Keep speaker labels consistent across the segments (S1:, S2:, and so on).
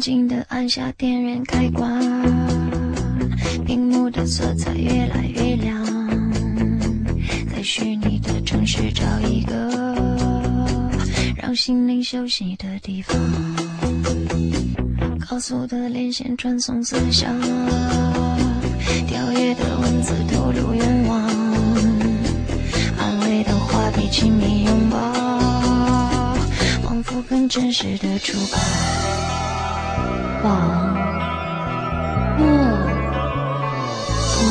S1: 静地按下电源开关，屏幕的色彩越来越亮，在虚拟的城市找一个让心灵休息的地方，高速的连线传送思想，跳跃的文字透露愿望，安慰的话比亲密拥抱，仿佛更真实的触感。往莫无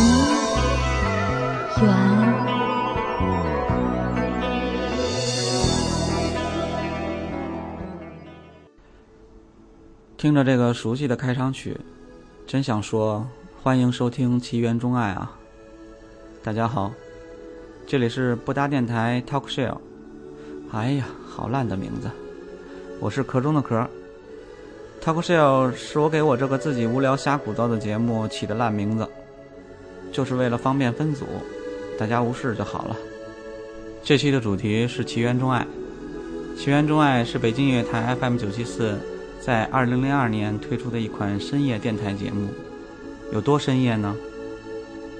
S1: 缘。
S2: 听着这个熟悉的开场曲，真想说欢迎收听《奇缘钟爱》啊！大家好，这里是不搭电台 Talk Show。哎呀，好烂的名字！我是壳中的壳。Talk Show 是我给我这个自己无聊瞎鼓捣的节目起的烂名字，就是为了方便分组，大家无视就好了。这期的主题是《奇缘钟爱》，《奇缘钟爱》是北京音乐台 FM 九七四在二零零二年推出的一款深夜电台节目。有多深夜呢？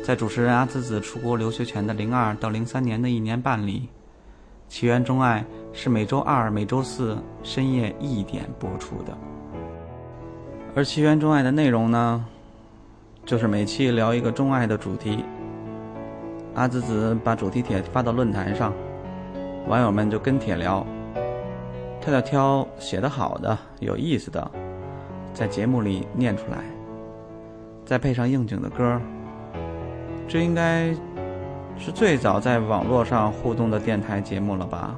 S2: 在主持人阿紫紫出国留学前的零二到零三年的一年半里，《奇缘钟爱》是每周二、每周四深夜一点播出的。而奇缘钟爱的内容呢，就是每期聊一个钟爱的主题。阿紫紫把主题帖发到论坛上，网友们就跟帖聊。他要挑写得好的、有意思的，在节目里念出来，再配上应景的歌。这应该是最早在网络上互动的电台节目了吧？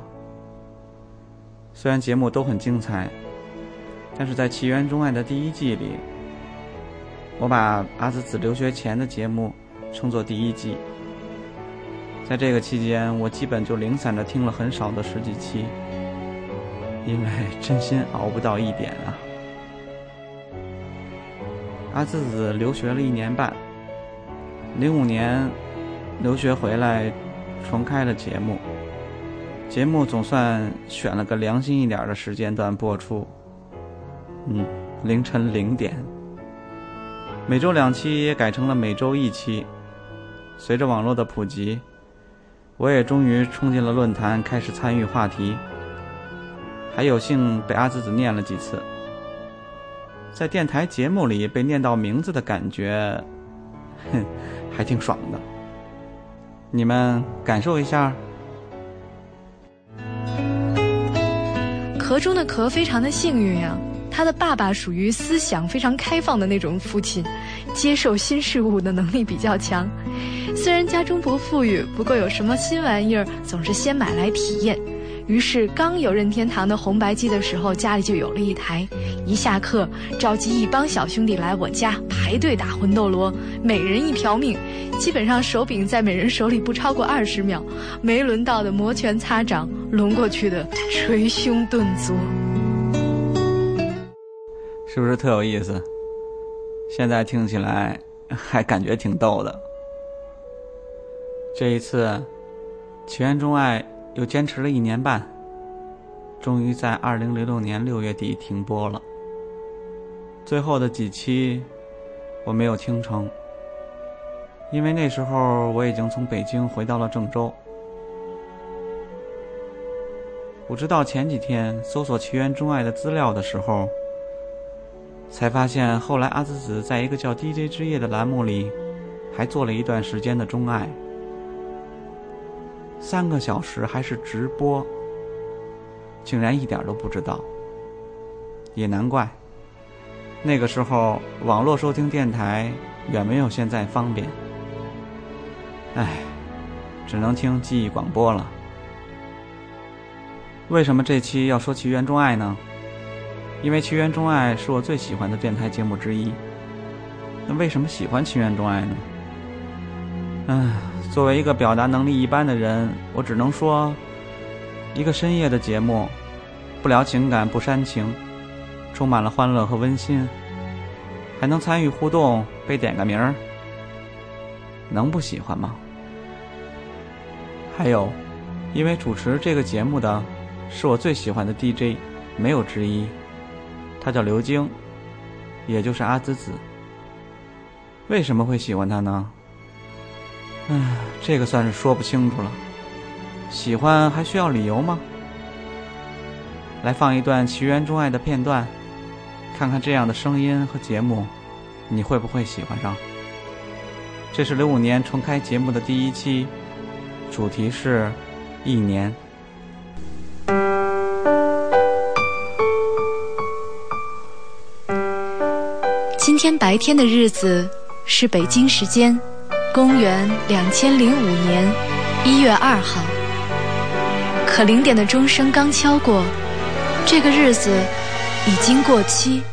S2: 虽然节目都很精彩。但是在《奇缘钟爱》的第一季里，我把阿紫紫留学前的节目称作第一季。在这个期间，我基本就零散的听了很少的十几期，因为真心熬不到一点啊。阿紫紫留学了一年半，零五年留学回来，重开了节目。节目总算选了个良心一点的时间段播出。嗯，凌晨零点，每周两期也改成了每周一期。随着网络的普及，我也终于冲进了论坛，开始参与话题，还有幸被阿紫紫念了几次。在电台节目里被念到名字的感觉，哼，还挺爽的。你们感受一下。
S3: 壳中的壳非常的幸运呀。他的爸爸属于思想非常开放的那种父亲，接受新事物的能力比较强。虽然家中不富裕，不过有什么新玩意儿总是先买来体验。于是刚有任天堂的红白机的时候，家里就有了一台。一下课，召集一帮小兄弟来我家排队打魂斗罗，每人一条命，基本上手柄在每人手里不超过二十秒，没轮到的摩拳擦掌，轮过去的捶胸顿足。
S2: 是不是特有意思？现在听起来还感觉挺逗的。这一次，《奇缘钟爱》又坚持了一年半，终于在二零零六年六月底停播了。最后的几期我没有听成，因为那时候我已经从北京回到了郑州。我知道前几天搜索《奇缘钟爱》的资料的时候。才发现，后来阿紫紫在一个叫 DJ 之夜的栏目里，还做了一段时间的钟爱，三个小时还是直播，竟然一点都不知道。也难怪，那个时候网络收听电台远没有现在方便，唉，只能听记忆广播了。为什么这期要说《奇缘钟爱》呢？因为《奇缘钟爱》是我最喜欢的电台节目之一。那为什么喜欢《奇缘钟爱》呢？唉，作为一个表达能力一般的人，我只能说，一个深夜的节目，不聊情感，不煽情，充满了欢乐和温馨，还能参与互动，被点个名儿，能不喜欢吗？还有，因为主持这个节目的是我最喜欢的 DJ，没有之一。他叫刘晶，也就是阿紫紫。为什么会喜欢他呢？唉，这个算是说不清楚了。喜欢还需要理由吗？来放一段《奇缘钟爱》的片段，看看这样的声音和节目，你会不会喜欢上？这是零五年重开节目的第一期，主题是一年。
S3: 天白天的日子是北京时间公元两千零五年一月二号，可零点的钟声刚敲过。这个日子已经过期，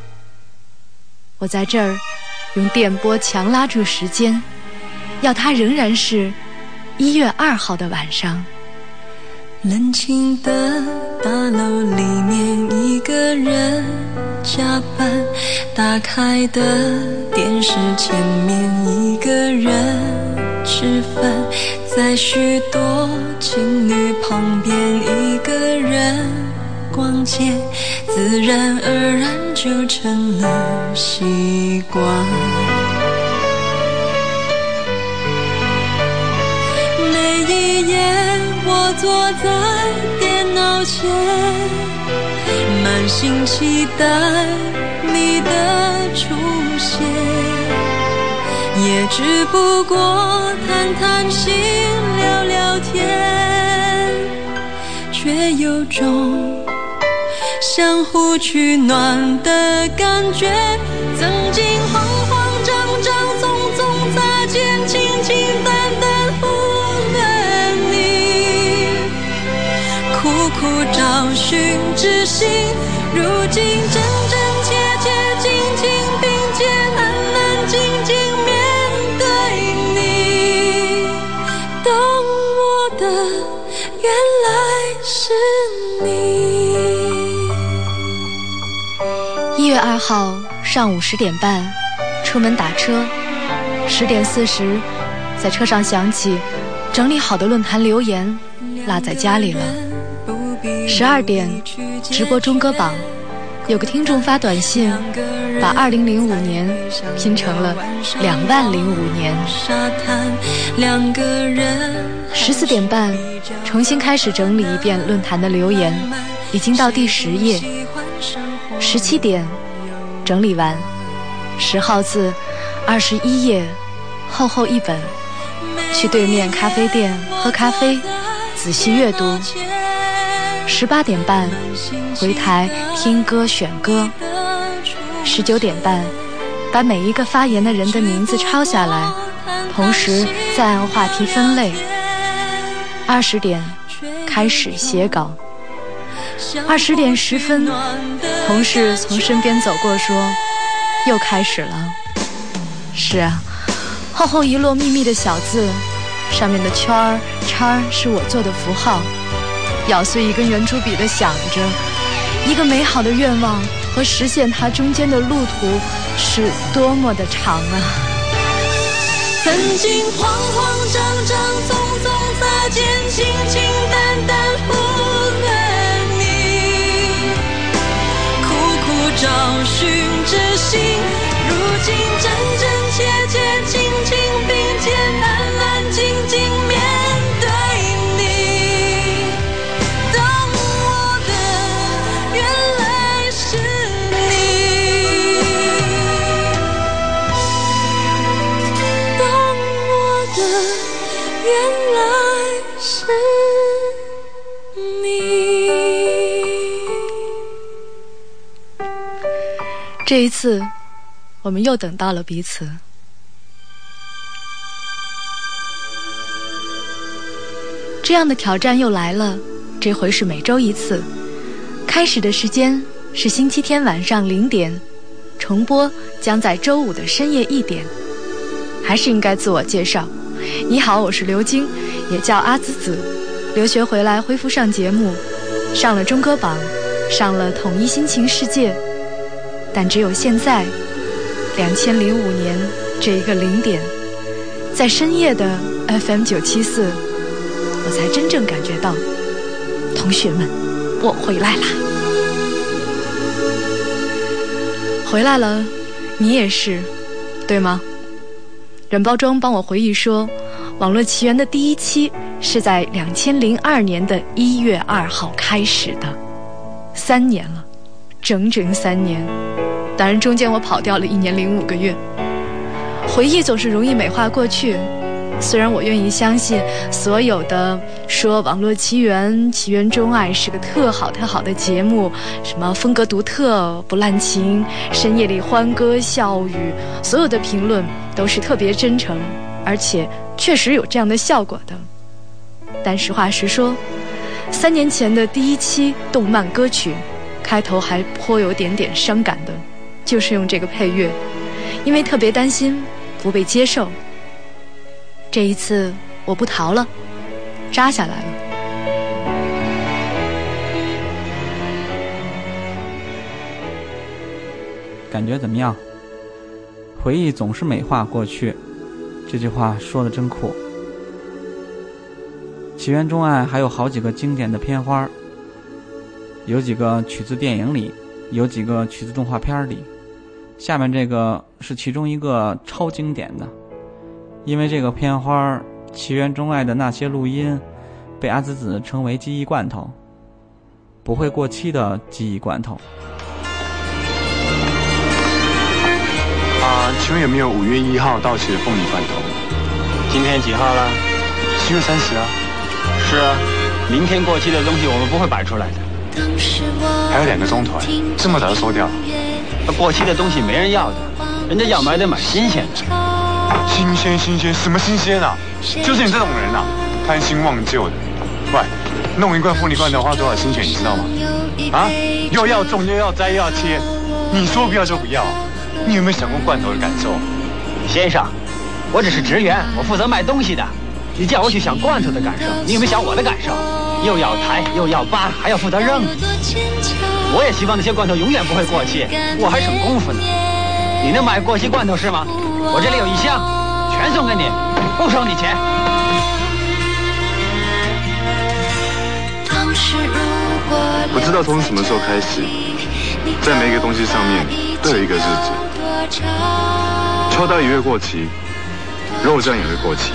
S3: 我在这儿用电波强拉住时间，要它仍然是一月二号的晚上。
S1: 冷清的大楼里面，一个人加班，打开的电视前面，一个人吃饭，在许多情侣旁边，一个人。逛街，自然而然就成了习惯。每一夜，我坐在电脑前，满心期待你的出现，也只不过谈谈心，聊聊天，却有种。相互取暖的感觉，曾经慌慌张张、匆匆擦肩、轻轻淡淡忽略你，苦苦找寻知心，如今真真切切、静静并肩、安安静静面对你，懂我的原来是你。
S3: 一月二号上午十点半，出门打车，十点四十，在车上想起整理好的论坛留言落在家里了。十二点直播中歌榜，有个听众发短信，把二零零五年拼成了两万零五年。十四点半，重新开始整理一遍论坛的留言，已经到第十页。十七点，整理完，十号字，二十一页，厚厚一本。去对面咖啡店喝咖啡，仔细阅读。十八点半，回台听歌选歌。十九点半，把每一个发言的人的名字抄下来，同时再按话题分类。二十点，开始写稿。二十点十分，同事从身边走过，说：“又开始了。”是啊，厚厚一摞密密的小字，上面的圈儿叉是我做的符号。咬碎一根圆珠笔的想着，一个美好的愿望和实现它中间的路途是多么的长啊！
S1: 曾经慌慌张张、匆匆擦肩、轻
S3: 轻一次，我们又等到了彼此。这样的挑战又来了，这回是每周一次。开始的时间是星期天晚上零点，重播将在周五的深夜一点。还是应该自我介绍。你好，我是刘晶，也叫阿紫子。留学回来恢复上节目，上了中歌榜，上了统一心情世界。但只有现在，两千零五年这一个零点，在深夜的 FM 九七四，我才真正感觉到，同学们，我回来啦！回来了，你也是，对吗？软包装帮我回忆说，《网络奇缘》的第一期是在两千零二年的一月二号开始的，三年了，整整三年。当然，中间我跑掉了一年零五个月。回忆总是容易美化过去。虽然我愿意相信所有的说《网络奇缘》《奇缘钟爱》是个特好特好的节目，什么风格独特、不滥情、深夜里欢歌笑语，所有的评论都是特别真诚，而且确实有这样的效果的。但实话实说，三年前的第一期动漫歌曲，开头还颇有点点伤感的，就是用这个配乐，因为特别担心不被接受。这一次我不逃了，扎下来了。
S2: 感觉怎么样？回忆总是美化过去，这句话说的真酷。《奇缘钟爱》还有好几个经典的片花，有几个取自电影里，有几个取自动画片里。下面这个是其中一个超经典的。因为这个片花《奇缘钟爱》的那些录音，被阿紫紫称为记忆罐头，不会过期的记忆罐头。
S4: 啊，请问有没有五月一号到期的凤梨罐头？
S5: 今天几号了？
S4: 七月三十啊。
S5: 是啊，明天过期的东西我们不会摆出来的。
S4: 还有两个钟头，这么早就收掉？
S5: 那过期的东西没人要的，人家要买得买新鲜的。
S4: 新鲜新鲜，什么新鲜啊？就是你这种人啊，贪新忘旧的。喂，弄一罐凤梨罐头花多少心血，你知道吗？啊，又要种又要摘又要切，你说不要就不要，你有没有想过罐头的感受？
S5: 先生，我只是职员，我负责卖东西的。你叫我去想罐头的感受，你有没有想我的感受？又要抬又要搬，还要负责扔。我也希望那些罐头永远不会过期，我还省功夫呢。你能买过期罐头是吗？我这里有一箱，全送给你，不收你钱。
S4: 我知道从什么时候开始，在每一个东西上面都有一个日子。秋刀鱼会过期，肉酱也会过期，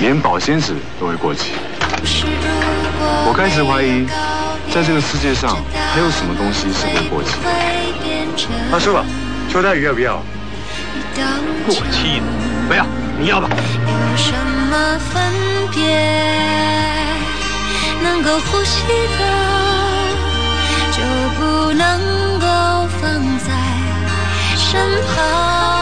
S4: 连保鲜纸都会过期。我开始怀疑，在这个世界上还有什么东西是会过期？阿叔，秋刀鱼要不要？
S5: 过期的，不要，你要吧。
S6: 有什么分别？能够呼吸的，就不能够放在身旁。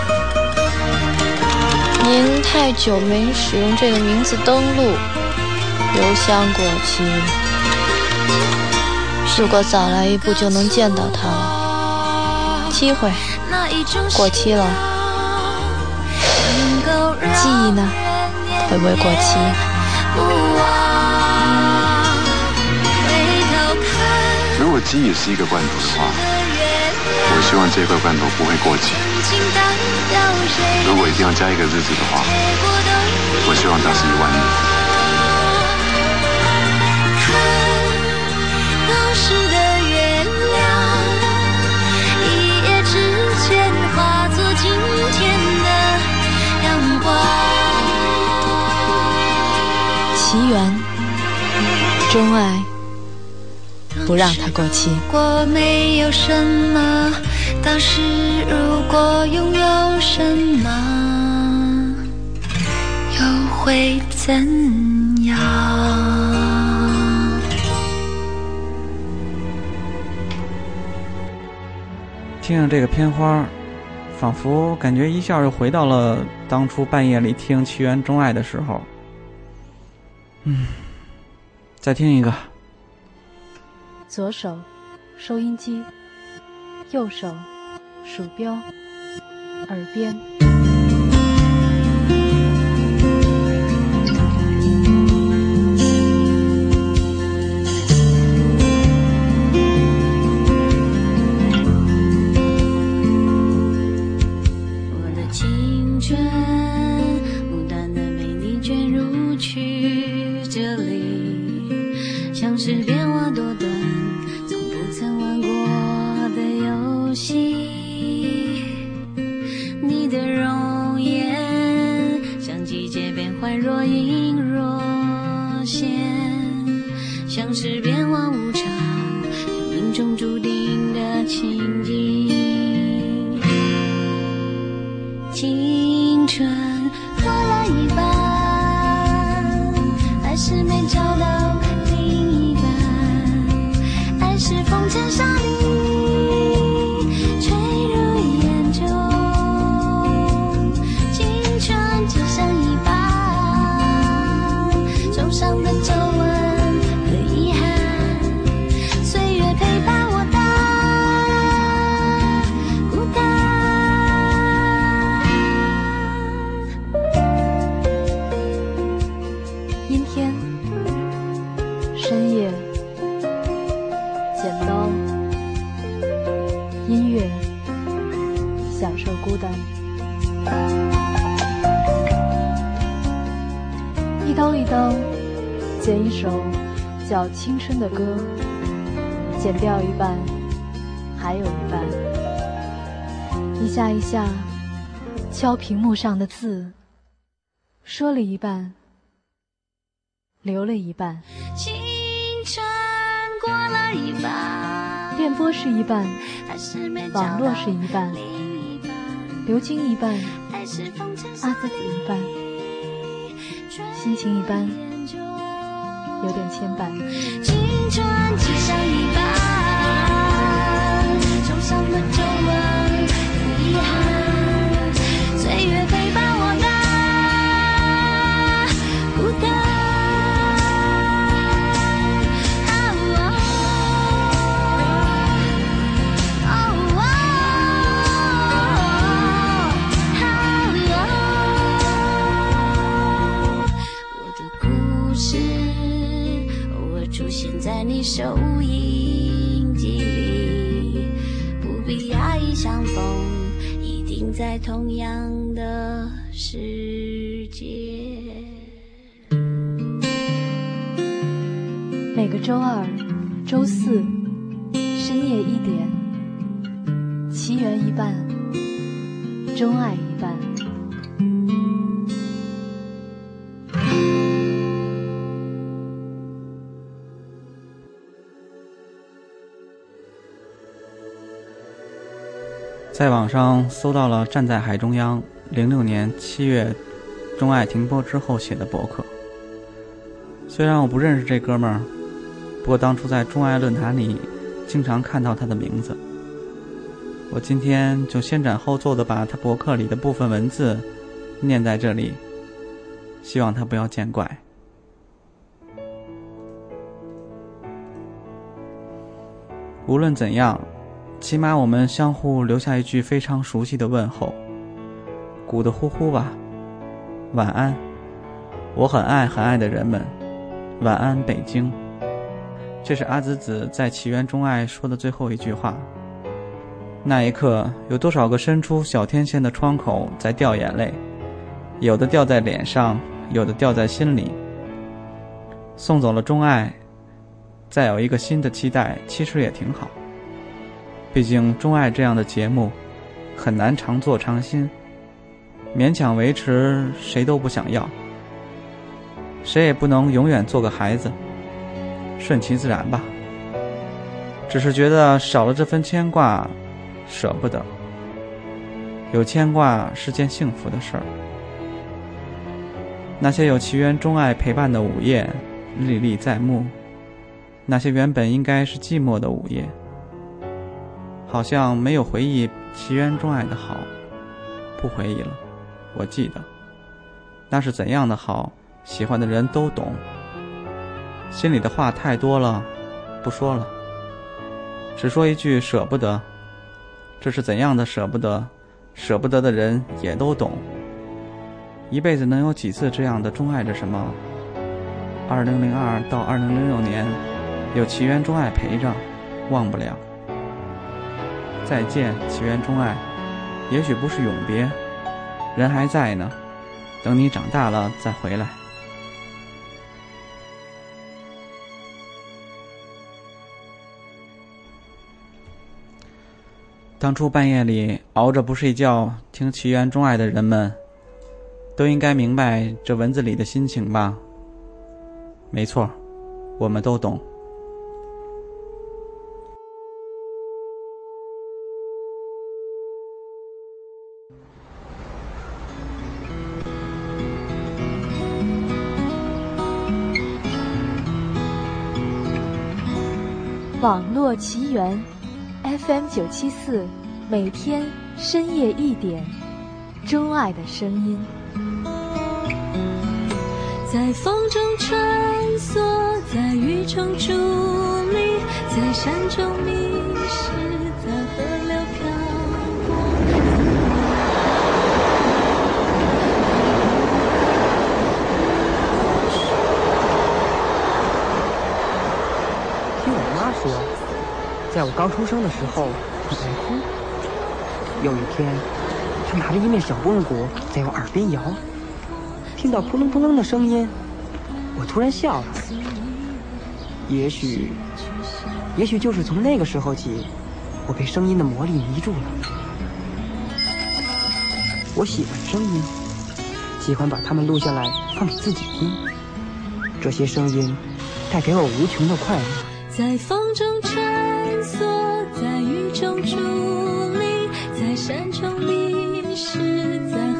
S6: 您太久没使用这个名字登录，邮箱过期。如果早来一步就能见到他了。机会过期了。记忆呢？会不会过期？
S4: 如果鸡也是一个罐头的话，希望这块罐头不会过期。如果一定要加一个日子的话，我希望它是一万年。
S6: 奇缘，钟爱。不让它过期。如果没有什么，当时如果拥有什么，又会怎样？
S2: 听着这个片花，仿佛感觉一下又回到了当初半夜里听《奇缘钟爱》的时候。嗯，再听一个。
S6: 左手收音机，右手鼠标，耳边。若隐若现，像是变幻无常，命中注定的情景。青春。叫青春的歌，剪掉一半，还有一半，一下一下敲屏幕上的字，说了一半，留了一半。青春过了一半，电波是一半，网络是一半，流金一半，阿兹子一半，心情一般。有点牵绊。青春只剩一半，在同样的世界。每个周二、周四深夜一点，奇缘一半，钟爱一半。
S2: 在网上搜到了站在海中央零六年七月钟爱停播之后写的博客。虽然我不认识这哥们儿，不过当初在钟爱论坛里经常看到他的名字。我今天就先斩后奏的把他博客里的部分文字念在这里，希望他不要见怪。无论怎样。起码我们相互留下一句非常熟悉的问候，鼓的呼呼吧，晚安，我很爱很爱的人们，晚安北京。这是阿紫紫在《起源钟爱》说的最后一句话。那一刻，有多少个伸出小天线的窗口在掉眼泪，有的掉在脸上，有的掉在心里。送走了钟爱，再有一个新的期待，其实也挺好。毕竟，钟爱这样的节目很难常做常新，勉强维持谁都不想要，谁也不能永远做个孩子，顺其自然吧。只是觉得少了这份牵挂，舍不得。有牵挂是件幸福的事儿。那些有奇缘钟爱陪伴的午夜，历历在目；那些原本应该是寂寞的午夜。好像没有回忆奇缘钟爱的好，不回忆了。我记得，那是怎样的好，喜欢的人都懂。心里的话太多了，不说了。只说一句舍不得，这是怎样的舍不得？舍不得的人也都懂。一辈子能有几次这样的钟爱着什么？二零零二到二零零六年，有奇缘钟爱陪着，忘不了。再见，奇缘钟爱，也许不是永别，人还在呢，等你长大了再回来。当初半夜里熬着不睡觉听奇缘钟爱的人们，都应该明白这文字里的心情吧？没错，我们都懂。
S7: 网络奇缘，FM 九七四，每天深夜一点，钟爱的声音。
S6: 在风中穿梭，在雨中伫立，在山中迷失，在
S8: 我刚出生的时候，我在哭。有一天，他拿着一面小拨鼓在我耳边摇。听到扑棱扑棱的声音，我突然笑了。也许，也许就是从那个时候起，我被声音的魔力迷住了。我喜欢声音，喜欢把它们录下来放给自己听。这些声音带给我无穷的快乐。
S6: 在风中在雨中伫立，在山中迷失，在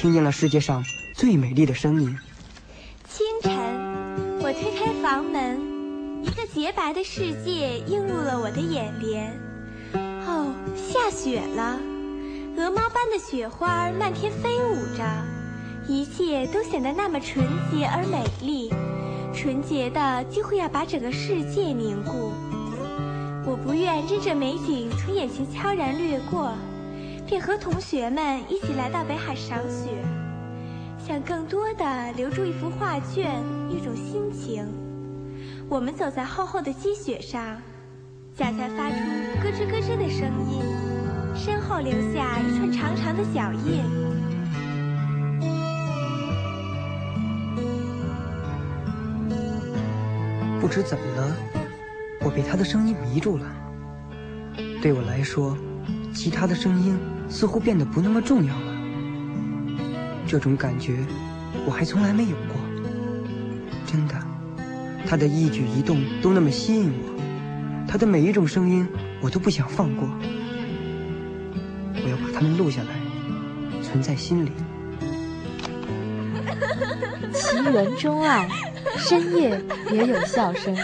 S8: 听见了世界上最美丽的声音。
S9: 清晨，我推开房门，一个洁白的世界映入了我的眼帘。哦，下雪了，鹅毛般的雪花漫天飞舞着，一切都显得那么纯洁而美丽，纯洁的几乎要把整个世界凝固。我不愿任这美景从眼前悄然掠过，便和同学们一起来到北海赏雪。想更多的留住一幅画卷，一种心情。我们走在厚厚的积雪上，脚才发出咯吱咯吱的声音，身后留下一串长长的脚印。
S8: 不知怎么了，我被他的声音迷住了。对我来说，其他的声音似乎变得不那么重要了。这种感觉，我还从来没有过。真的，他的一举一动都那么吸引我，他的每一种声音我都不想放过。我要把它们录下来，存在心里。
S7: 奇缘钟爱，深夜也有笑声。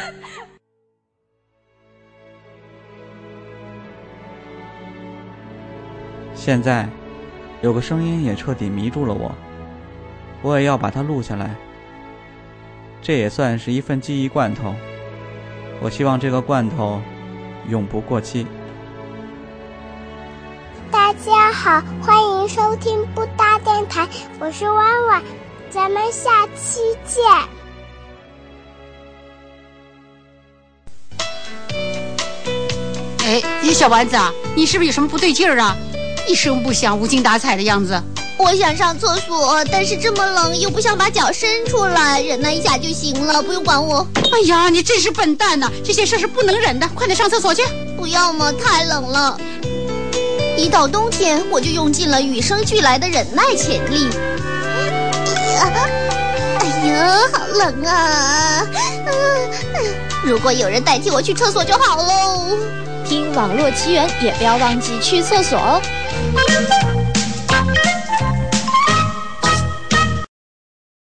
S2: 现在，有个声音也彻底迷住了我，我也要把它录下来。这也算是一份记忆罐头。我希望这个罐头永不过期。
S10: 大家好，欢迎收听布达电台，我是弯弯，咱们下期见。
S11: 哎，你小丸子啊，你是不是有什么不对劲儿啊？一声不响、无精打采的样子。
S10: 我想上厕所，但是这么冷，又不想把脚伸出来，忍耐一下就行了，不用管我。
S11: 哎呀，你真是笨蛋呐！这些事是不能忍的，快点上厕所去。
S10: 不要嘛，太冷了。一到冬天，我就用尽了与生俱来的忍耐潜力。哎呀，好冷啊！如果有人代替我去厕所就好喽。
S7: 听网络奇缘，也不要忘记去厕所哦。